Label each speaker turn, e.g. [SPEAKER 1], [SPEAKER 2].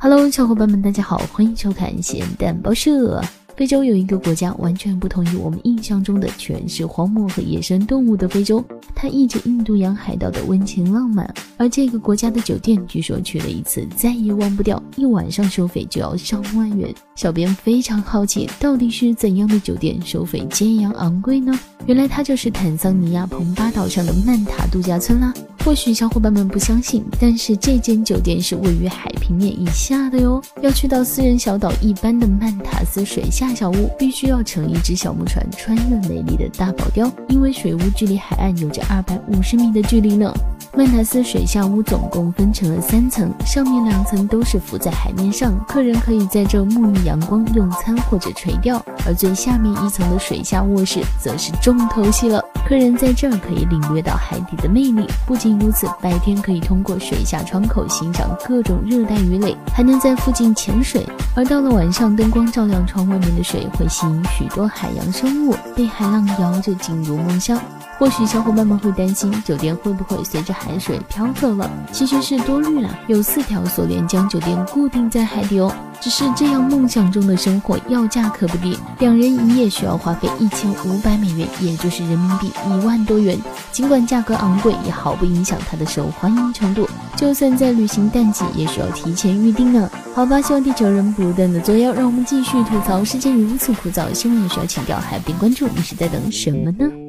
[SPEAKER 1] Hello，小伙伴们，大家好，欢迎收看咸蛋报社。非洲有一个国家，完全不同于我们印象中的全是荒漠和野生动物的非洲，它忆着印度洋海盗的温情浪漫。而这个国家的酒店，据说去了一次再也忘不掉，一晚上收费就要上万元。小编非常好奇，到底是怎样的酒店收费这样昂贵呢？原来它就是坦桑尼亚蓬巴岛上的曼塔度假村啦。或许小伙伴们不相信，但是这间酒店是位于海平面以下的哟。要去到私人小岛一般的曼塔斯水下小屋，必须要乘一只小木船穿越美丽的大堡礁，因为水屋距离海岸有着二百五十米的距离呢。曼塔斯水下屋总共分成了三层，上面两层都是浮在海面上，客人可以在这沐浴阳光、用餐或者垂钓，而最下面一层的水下卧室则是重头戏了。客人在这儿可以领略到海底的魅力。不仅如此，白天可以通过水下窗口欣赏各种热带鱼类，还能在附近潜水。而到了晚上，灯光照亮窗外面的水，会吸引许多海洋生物，被海浪摇着进入梦乡。或许小伙伴们会担心，酒店会不会随着海水飘走了？其实是多虑了，有四条锁链将酒店固定在海底哦。只是这样梦想中的生活要价可不低，两人一夜需要花费一千五百美元，也就是人民币一万多元。尽管价格昂贵，也毫不影响它的受欢迎程度。就算在旅行淡季，也需要提前预定呢。好吧，希望地球人不断的作妖，让我们继续吐槽世界如此枯燥。新闻也需要情调，还不关注，你是在等什么呢？